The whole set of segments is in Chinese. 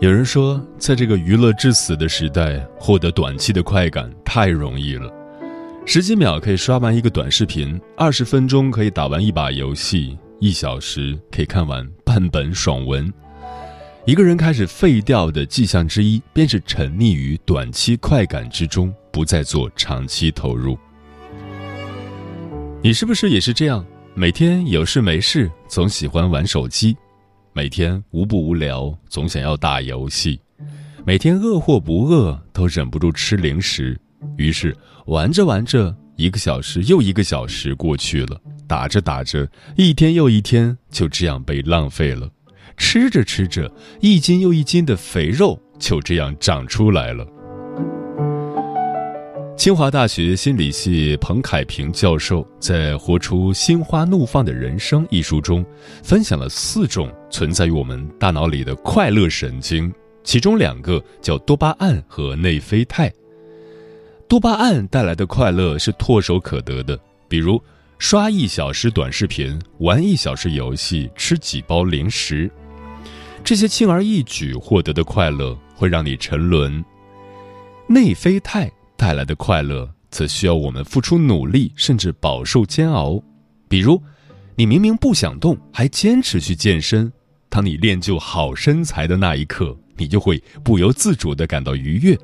有人说，在这个娱乐至死的时代，获得短期的快感太容易了。十几秒可以刷完一个短视频，二十分钟可以打完一把游戏，一小时可以看完半本爽文。一个人开始废掉的迹象之一，便是沉溺于短期快感之中，不再做长期投入。你是不是也是这样？每天有事没事，总喜欢玩手机。每天无不无聊，总想要打游戏；每天饿或不饿，都忍不住吃零食。于是玩着玩着，一个小时又一个小时过去了；打着打着，一天又一天就这样被浪费了；吃着吃着，一斤又一斤的肥肉就这样长出来了。清华大学心理系彭凯平教授在《活出心花怒放的人生》一书中，分享了四种存在于我们大脑里的快乐神经，其中两个叫多巴胺和内啡肽。多巴胺带来的快乐是唾手可得的，比如刷一小时短视频、玩一小时游戏、吃几包零食，这些轻而易举获得的快乐会让你沉沦。内啡肽。带来的快乐，则需要我们付出努力，甚至饱受煎熬。比如，你明明不想动，还坚持去健身；当你练就好身材的那一刻，你就会不由自主地感到愉悦。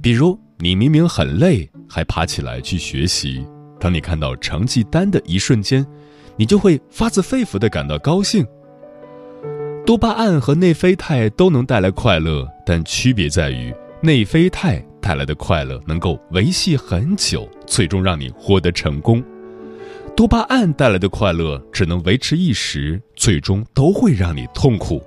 比如，你明明很累，还爬起来去学习；当你看到成绩单的一瞬间，你就会发自肺腑地感到高兴。多巴胺和内啡肽都能带来快乐，但区别在于内啡肽。带来的快乐能够维系很久，最终让你获得成功。多巴胺带来的快乐只能维持一时，最终都会让你痛苦。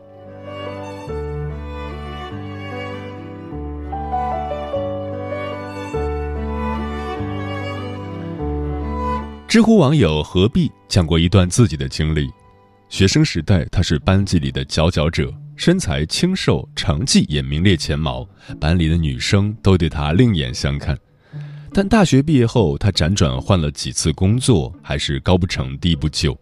知乎网友何必讲过一段自己的经历：学生时代，他是班级里的佼佼者。身材清瘦，成绩也名列前茅，班里的女生都对他另眼相看。但大学毕业后，他辗转换了几次工作，还是高不成低不就。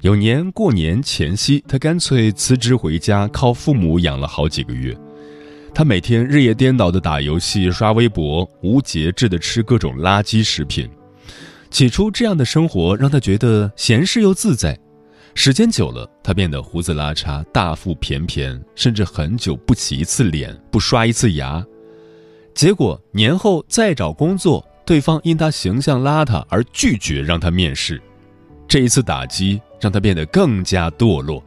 有年过年前夕，他干脆辞职回家，靠父母养了好几个月。他每天日夜颠倒的打游戏、刷微博，无节制的吃各种垃圾食品。起初，这样的生活让他觉得闲适又自在。时间久了，他变得胡子拉碴、大腹便便，甚至很久不洗一次脸、不刷一次牙。结果年后再找工作，对方因他形象邋遢而拒绝让他面试。这一次打击让他变得更加堕落。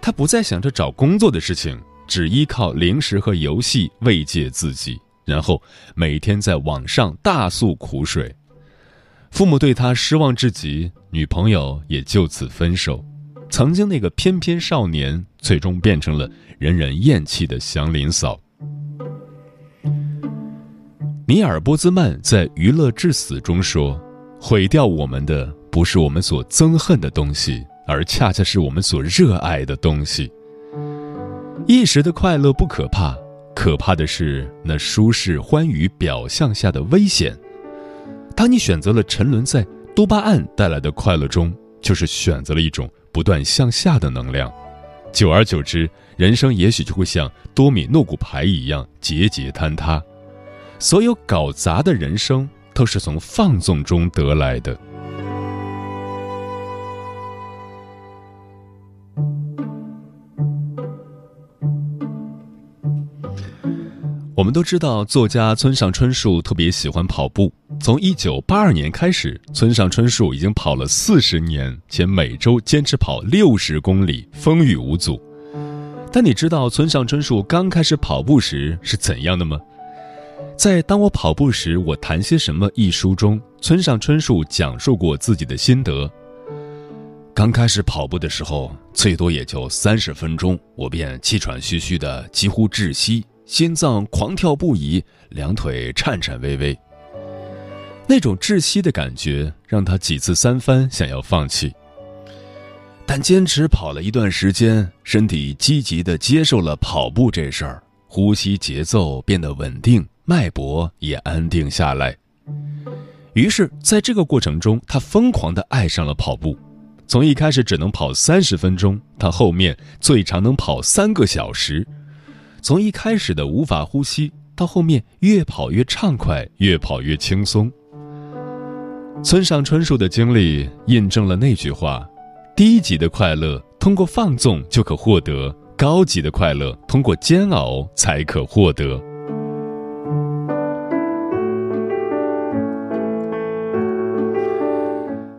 他不再想着找工作的事情，只依靠零食和游戏慰藉自己，然后每天在网上大诉苦水。父母对他失望至极，女朋友也就此分手。曾经那个翩翩少年，最终变成了人人厌弃的祥林嫂。尼尔·波兹曼在《娱乐至死》中说：“毁掉我们的不是我们所憎恨的东西，而恰恰是我们所热爱的东西。一时的快乐不可怕，可怕的是那舒适欢愉表象下的危险。当你选择了沉沦在多巴胺带来的快乐中，就是选择了一种。”不断向下的能量。久而久之人生也许就会像多米诺骨牌一样节节坍塌。所有搞砸的人生都是从放纵中得来的。我们都知道作家村上春树特别喜欢跑步。从一九八二年开始，村上春树已经跑了四十年，且每周坚持跑六十公里，风雨无阻。但你知道村上春树刚开始跑步时是怎样的吗？在《当我跑步时，我谈些什么》一书中，村上春树讲述过自己的心得。刚开始跑步的时候，最多也就三十分钟，我便气喘吁吁的，几乎窒息。心脏狂跳不已，两腿颤颤巍巍。那种窒息的感觉让他几次三番想要放弃。但坚持跑了一段时间，身体积极的接受了跑步这事儿，呼吸节奏变得稳定，脉搏也安定下来。于是，在这个过程中，他疯狂的爱上了跑步。从一开始只能跑三十分钟，他后面最长能跑三个小时。从一开始的无法呼吸，到后面越跑越畅快，越跑越轻松。村上春树的经历印证了那句话：低级的快乐通过放纵就可获得，高级的快乐通过煎熬才可获得。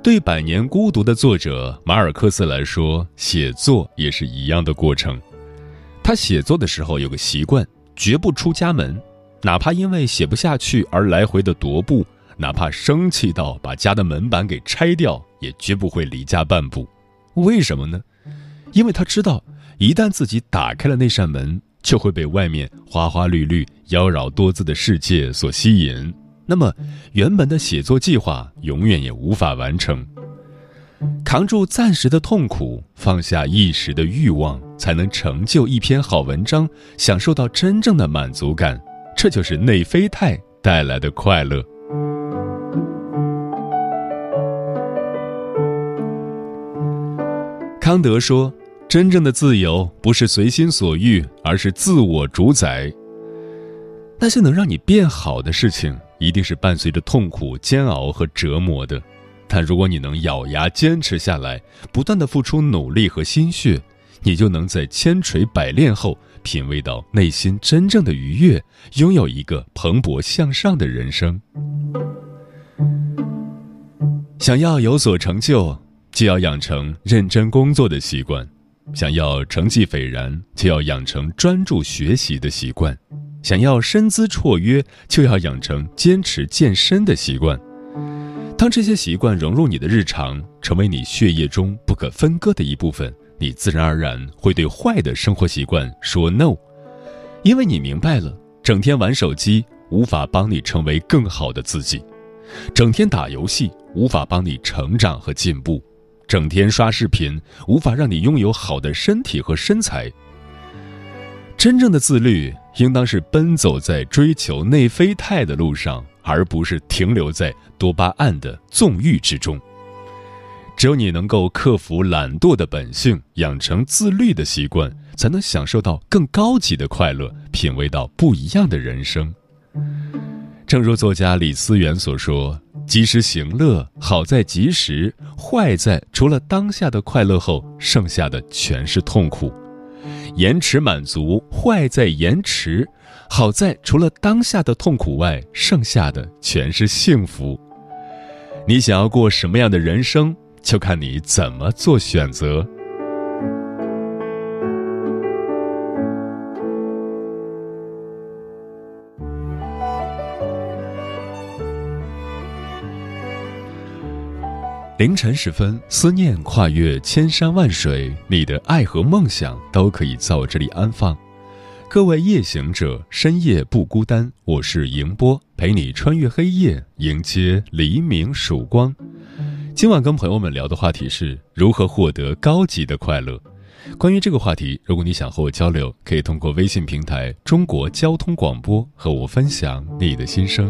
对《百年孤独》的作者马尔克斯来说，写作也是一样的过程。他写作的时候有个习惯，绝不出家门，哪怕因为写不下去而来回的踱步，哪怕生气到把家的门板给拆掉，也绝不会离家半步。为什么呢？因为他知道，一旦自己打开了那扇门，就会被外面花花绿绿、妖娆多姿的世界所吸引，那么原本的写作计划永远也无法完成。扛住暂时的痛苦，放下一时的欲望，才能成就一篇好文章，享受到真正的满足感。这就是内啡肽带来的快乐。康德说：“真正的自由不是随心所欲，而是自我主宰。”那些能让你变好的事情，一定是伴随着痛苦、煎熬和折磨的。但如果你能咬牙坚持下来，不断的付出努力和心血，你就能在千锤百炼后品味到内心真正的愉悦，拥有一个蓬勃向上的人生。想要有所成就，就要养成认真工作的习惯；想要成绩斐然，就要养成专注学习的习惯；想要身姿绰约，就要养成坚持健身的习惯。当这些习惯融入你的日常，成为你血液中不可分割的一部分，你自然而然会对坏的生活习惯说 no，因为你明白了，整天玩手机无法帮你成为更好的自己，整天打游戏无法帮你成长和进步，整天刷视频无法让你拥有好的身体和身材。真正的自律，应当是奔走在追求内啡肽的路上。而不是停留在多巴胺的纵欲之中。只有你能够克服懒惰的本性，养成自律的习惯，才能享受到更高级的快乐，品味到不一样的人生。正如作家李思源所说：“及时行乐，好在及时；坏在除了当下的快乐后，剩下的全是痛苦。延迟满足，坏在延迟。”好在除了当下的痛苦外，剩下的全是幸福。你想要过什么样的人生，就看你怎么做选择。凌晨时分，思念跨越千山万水，你的爱和梦想都可以在我这里安放。各位夜行者，深夜不孤单。我是迎波，陪你穿越黑夜，迎接黎明曙光。今晚跟朋友们聊的话题是如何获得高级的快乐。关于这个话题，如果你想和我交流，可以通过微信平台“中国交通广播”和我分享你的心声。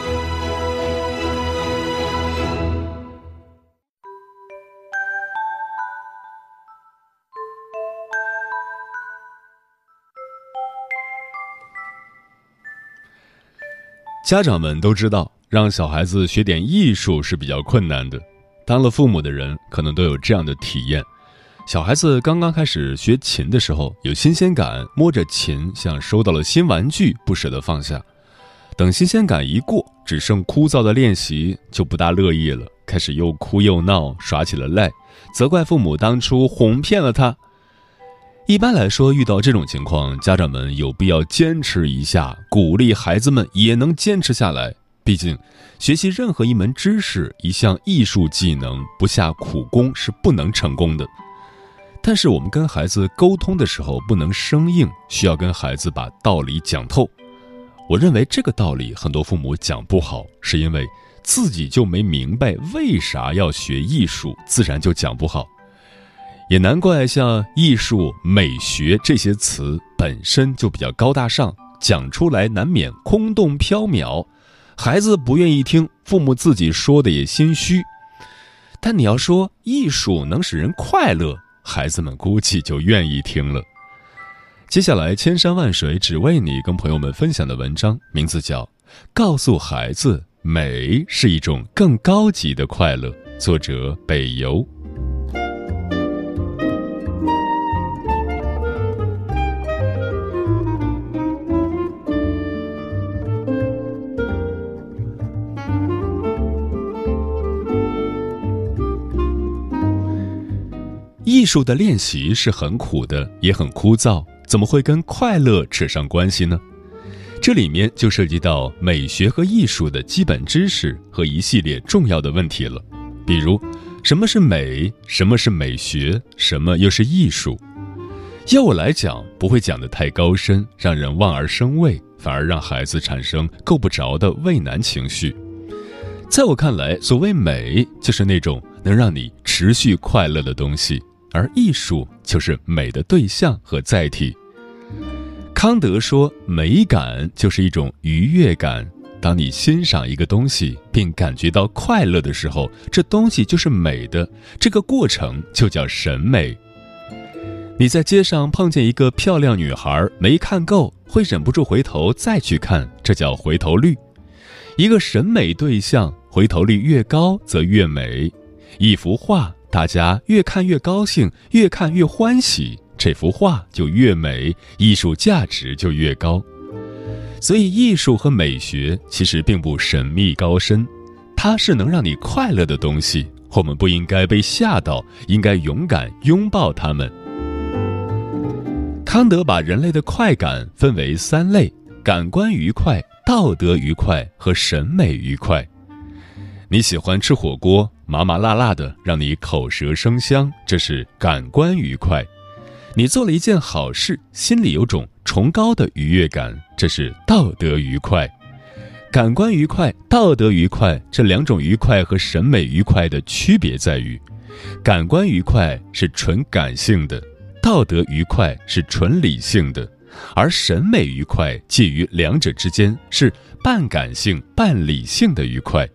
家长们都知道，让小孩子学点艺术是比较困难的。当了父母的人，可能都有这样的体验：小孩子刚刚开始学琴的时候，有新鲜感，摸着琴像收到了新玩具，不舍得放下。等新鲜感一过，只剩枯燥的练习，就不大乐意了，开始又哭又闹，耍起了赖，责怪父母当初哄骗了他。一般来说，遇到这种情况，家长们有必要坚持一下，鼓励孩子们也能坚持下来。毕竟，学习任何一门知识、一项艺术技能，不下苦功是不能成功的。但是，我们跟孩子沟通的时候不能生硬，需要跟孩子把道理讲透。我认为这个道理很多父母讲不好，是因为自己就没明白为啥要学艺术，自然就讲不好。也难怪，像艺术、美学这些词本身就比较高大上，讲出来难免空洞缥缈，孩子不愿意听，父母自己说的也心虚。但你要说艺术能使人快乐，孩子们估计就愿意听了。接下来，千山万水只为你，跟朋友们分享的文章名字叫《告诉孩子美是一种更高级的快乐》，作者北游。术的练习是很苦的，也很枯燥，怎么会跟快乐扯上关系呢？这里面就涉及到美学和艺术的基本知识和一系列重要的问题了，比如什么是美，什么是美学，什么又是艺术。要我来讲，不会讲得太高深，让人望而生畏，反而让孩子产生够不着的畏难情绪。在我看来，所谓美，就是那种能让你持续快乐的东西。而艺术就是美的对象和载体。康德说，美感就是一种愉悦感。当你欣赏一个东西并感觉到快乐的时候，这东西就是美的。这个过程就叫审美。你在街上碰见一个漂亮女孩，没看够，会忍不住回头再去看，这叫回头率。一个审美对象回头率越高，则越美。一幅画。大家越看越高兴，越看越欢喜，这幅画就越美，艺术价值就越高。所以，艺术和美学其实并不神秘高深，它是能让你快乐的东西。我们不应该被吓到，应该勇敢拥抱它们。康德把人类的快感分为三类：感官愉快、道德愉快和审美愉快。你喜欢吃火锅，麻麻辣辣的，让你口舌生香，这是感官愉快；你做了一件好事，心里有种崇高的愉悦感，这是道德愉快。感官愉快、道德愉快这两种愉快和审美愉快的区别在于，感官愉快是纯感性的，道德愉快是纯理性的，而审美愉快介于两者之间，是半感性半理性的愉快。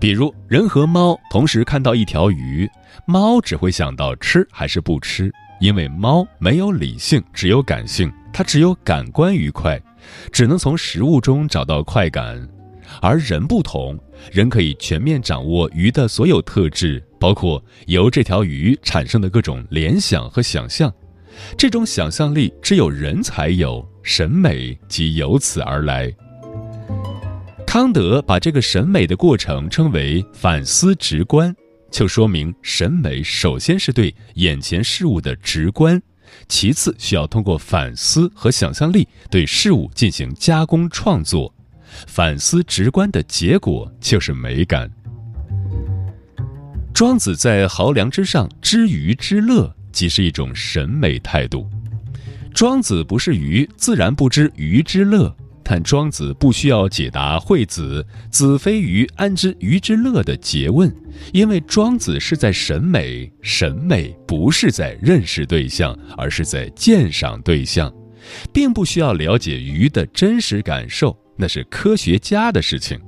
比如，人和猫同时看到一条鱼，猫只会想到吃还是不吃，因为猫没有理性，只有感性，它只有感官愉快，只能从食物中找到快感。而人不同，人可以全面掌握鱼的所有特质，包括由这条鱼产生的各种联想和想象，这种想象力只有人才有，审美即由此而来。康德把这个审美的过程称为反思直观，就说明审美首先是对眼前事物的直观，其次需要通过反思和想象力对事物进行加工创作，反思直观的结果就是美感。庄子在濠梁之上知鱼之乐，即是一种审美态度。庄子不是鱼，自然不知鱼之乐。但庄子不需要解答惠子“子非鱼，安知鱼之乐”的诘问，因为庄子是在审美，审美不是在认识对象，而是在鉴赏对象，并不需要了解鱼的真实感受，那是科学家的事情。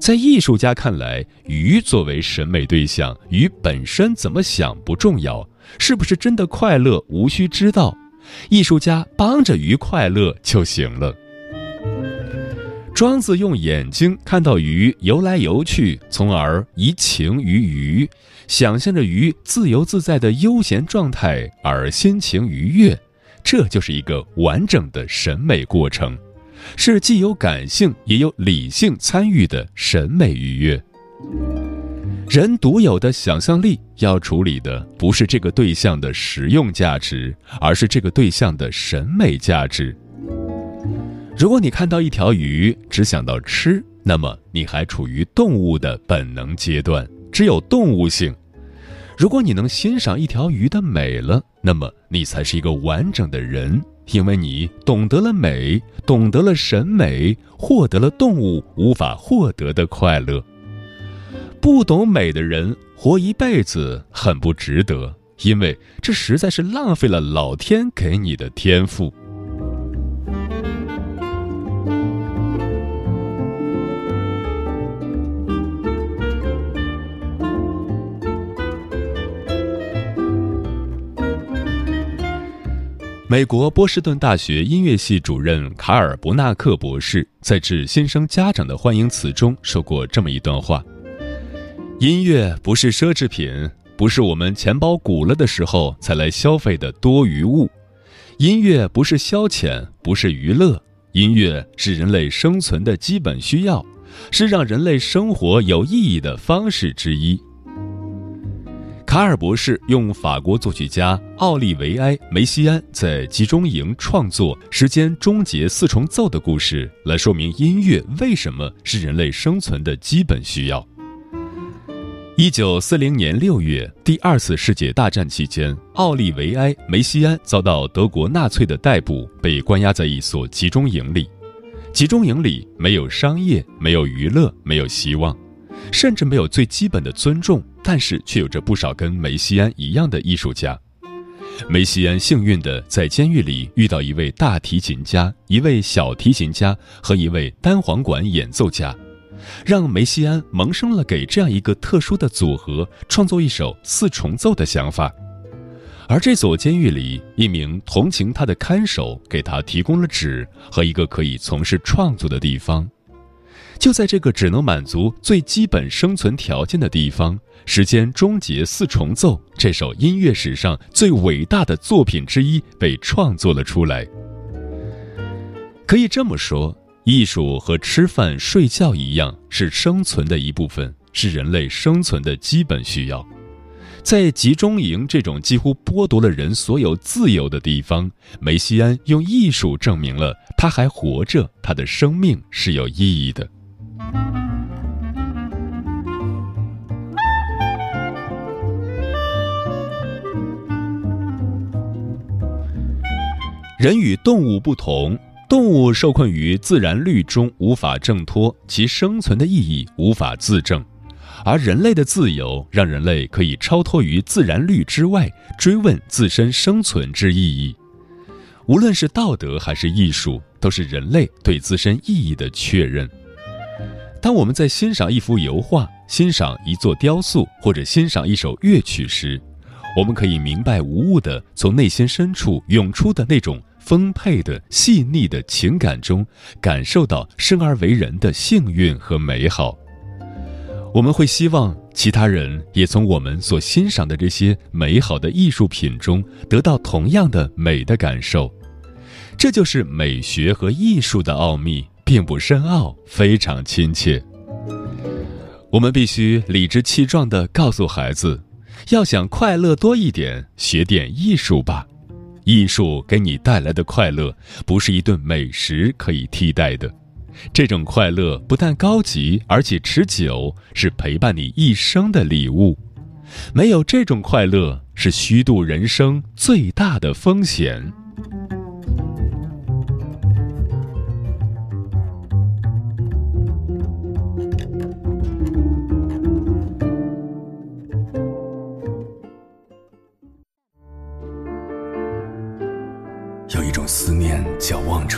在艺术家看来，鱼作为审美对象，鱼本身怎么想不重要，是不是真的快乐无需知道，艺术家帮着鱼快乐就行了。庄子用眼睛看到鱼游来游去，从而移情于鱼，想象着鱼自由自在的悠闲状态，而心情愉悦。这就是一个完整的审美过程，是既有感性也有理性参与的审美愉悦。人独有的想象力要处理的不是这个对象的实用价值，而是这个对象的审美价值。如果你看到一条鱼只想到吃，那么你还处于动物的本能阶段，只有动物性。如果你能欣赏一条鱼的美了，那么你才是一个完整的人，因为你懂得了美，懂得了审美，获得了动物无法获得的快乐。不懂美的人活一辈子很不值得，因为这实在是浪费了老天给你的天赋。美国波士顿大学音乐系主任卡尔伯纳克博士在致新生家长的欢迎词中说过这么一段话：“音乐不是奢侈品，不是我们钱包鼓了的时候才来消费的多余物。音乐不是消遣，不是娱乐，音乐是人类生存的基本需要，是让人类生活有意义的方式之一。”卡尔博士用法国作曲家奥利维埃·梅西安在集中营创作《时间终结四重奏》的故事，来说明音乐为什么是人类生存的基本需要。一九四零年六月，第二次世界大战期间，奥利维埃·梅西安遭到德国纳粹的逮捕，被关押在一所集中营里。集中营里没有商业，没有娱乐，没有希望。甚至没有最基本的尊重，但是却有着不少跟梅西安一样的艺术家。梅西安幸运地在监狱里遇到一位大提琴家、一位小提琴家和一位单簧管演奏家，让梅西安萌生了给这样一个特殊的组合创作一首四重奏的想法。而这所监狱里，一名同情他的看守给他提供了纸和一个可以从事创作的地方。就在这个只能满足最基本生存条件的地方，《时间终结四重奏》这首音乐史上最伟大的作品之一被创作了出来。可以这么说，艺术和吃饭睡觉一样，是生存的一部分，是人类生存的基本需要。在集中营这种几乎剥夺了人所有自由的地方，梅西安用艺术证明了他还活着，他的生命是有意义的。人与动物不同，动物受困于自然律中无法挣脱，其生存的意义无法自证；而人类的自由让人类可以超脱于自然律之外，追问自身生存之意义。无论是道德还是艺术，都是人类对自身意义的确认。当我们在欣赏一幅油画、欣赏一座雕塑或者欣赏一首乐曲时，我们可以明白无误地从内心深处涌出的那种。丰沛的、细腻的情感中，感受到生而为人的幸运和美好。我们会希望其他人也从我们所欣赏的这些美好的艺术品中得到同样的美的感受。这就是美学和艺术的奥秘，并不深奥，非常亲切。我们必须理直气壮地告诉孩子：要想快乐多一点，学点艺术吧。艺术给你带来的快乐，不是一顿美食可以替代的。这种快乐不但高级，而且持久，是陪伴你一生的礼物。没有这种快乐，是虚度人生最大的风险。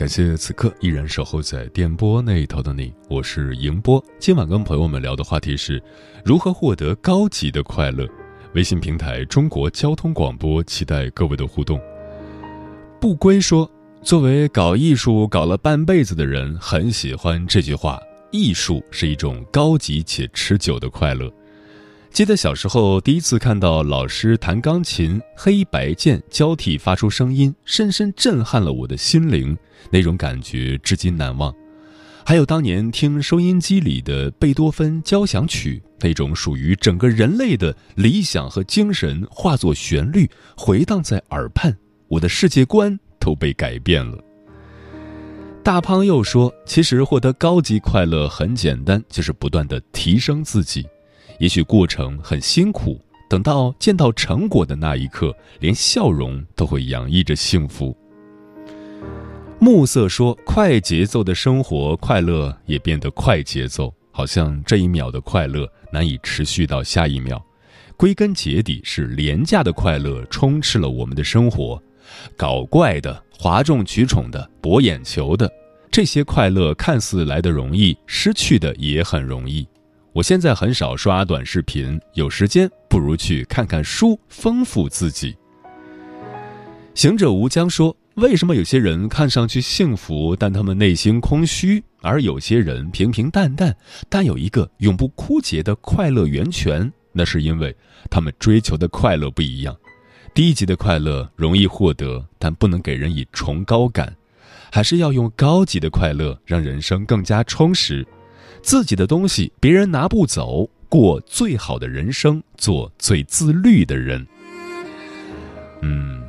感谢此刻依然守候在电波那一头的你，我是迎波。今晚跟朋友们聊的话题是如何获得高级的快乐。微信平台中国交通广播，期待各位的互动。不归说，作为搞艺术搞了半辈子的人，很喜欢这句话：艺术是一种高级且持久的快乐。记得小时候第一次看到老师弹钢琴，黑白键交替发出声音，深深震撼了我的心灵，那种感觉至今难忘。还有当年听收音机里的贝多芬交响曲，那种属于整个人类的理想和精神化作旋律，回荡在耳畔，我的世界观都被改变了。大胖又说：“其实获得高级快乐很简单，就是不断的提升自己。”也许过程很辛苦，等到见到成果的那一刻，连笑容都会洋溢着幸福。暮色说：“快节奏的生活，快乐也变得快节奏，好像这一秒的快乐难以持续到下一秒。归根结底，是廉价的快乐充斥了我们的生活，搞怪的、哗众取宠的、博眼球的，这些快乐看似来得容易，失去的也很容易。”我现在很少刷短视频，有时间不如去看看书，丰富自己。行者无疆说：“为什么有些人看上去幸福，但他们内心空虚；而有些人平平淡淡，但有一个永不枯竭的快乐源泉？那是因为他们追求的快乐不一样。低级的快乐容易获得，但不能给人以崇高感，还是要用高级的快乐，让人生更加充实。”自己的东西别人拿不走，过最好的人生，做最自律的人。嗯，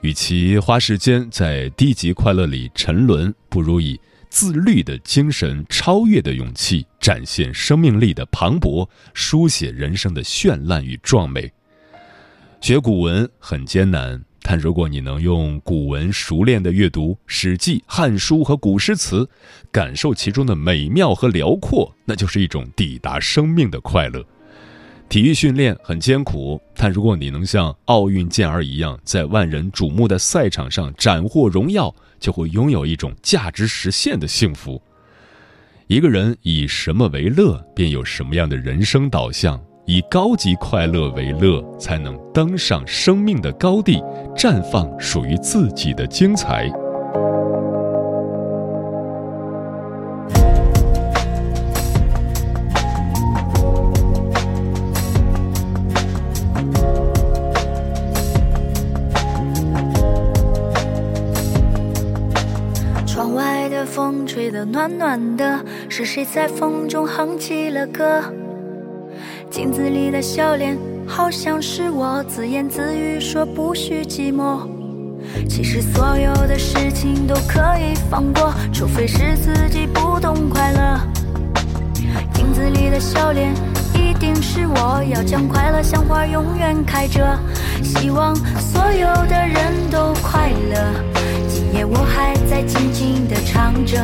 与其花时间在低级快乐里沉沦，不如以自律的精神、超越的勇气，展现生命力的磅礴，书写人生的绚烂与壮美。学古文很艰难。但如果你能用古文熟练的阅读《史记》《汉书》和古诗词，感受其中的美妙和辽阔，那就是一种抵达生命的快乐。体育训练很艰苦，但如果你能像奥运健儿一样，在万人瞩目的赛场上斩获荣耀，就会拥有一种价值实现的幸福。一个人以什么为乐，便有什么样的人生导向。以高级快乐为乐，才能登上生命的高地，绽放属于自己的精彩。窗外的风吹得暖暖的，是谁在风中哼起了歌？镜子里的笑脸，好像是我自言自语说不许寂寞。其实所有的事情都可以放过，除非是自己不懂快乐。镜子里的笑脸，一定是我要将快乐像花永远开着。希望所有的人都快乐。今夜我还在静静地唱着，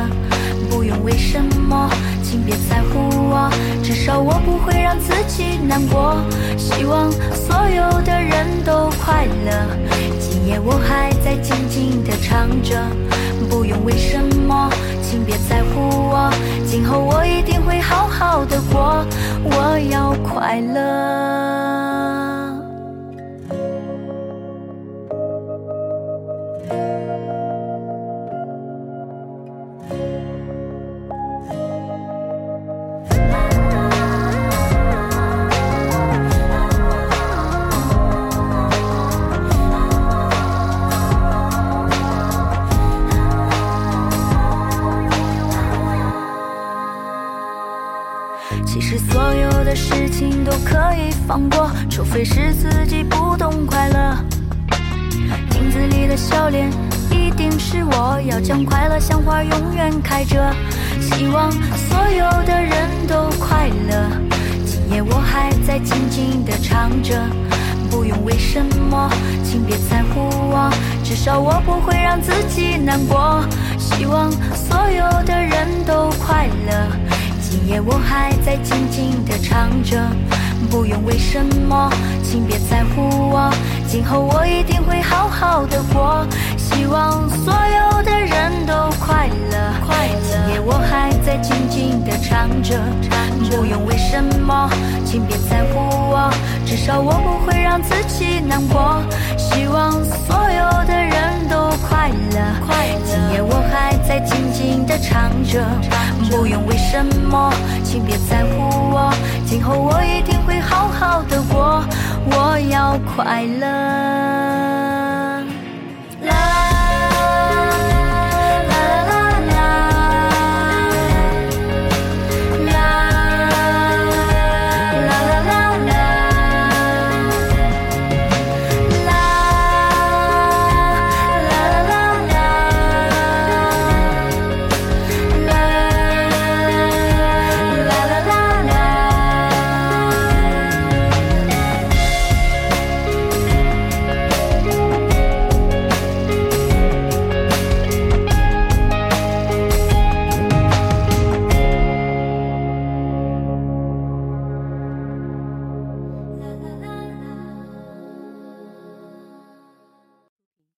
不用为什么。请别在乎我，至少我不会让自己难过。希望所有的人都快乐。今夜我还在静静的唱着，不用为什么，请别在乎我。今后我一定会好好的过，我要快乐。远开着。希望所有的人都快乐。今夜我还在静静地唱着，不用为什么，请别在乎我，至少我不会让自己难过。希望所有的人都快乐。今夜我还在静静地唱着，不用为什么，请别在乎我，今后我一定会好好的活。希望所有的人都快乐，快今夜我还在静静的唱着，不用为什么，请别在乎我，至少我不会让自己难过。希望所有的人都快乐，快今夜我还在静静的唱着，不用为什么，请别在乎我，今后我一定会好好的过，我要快乐。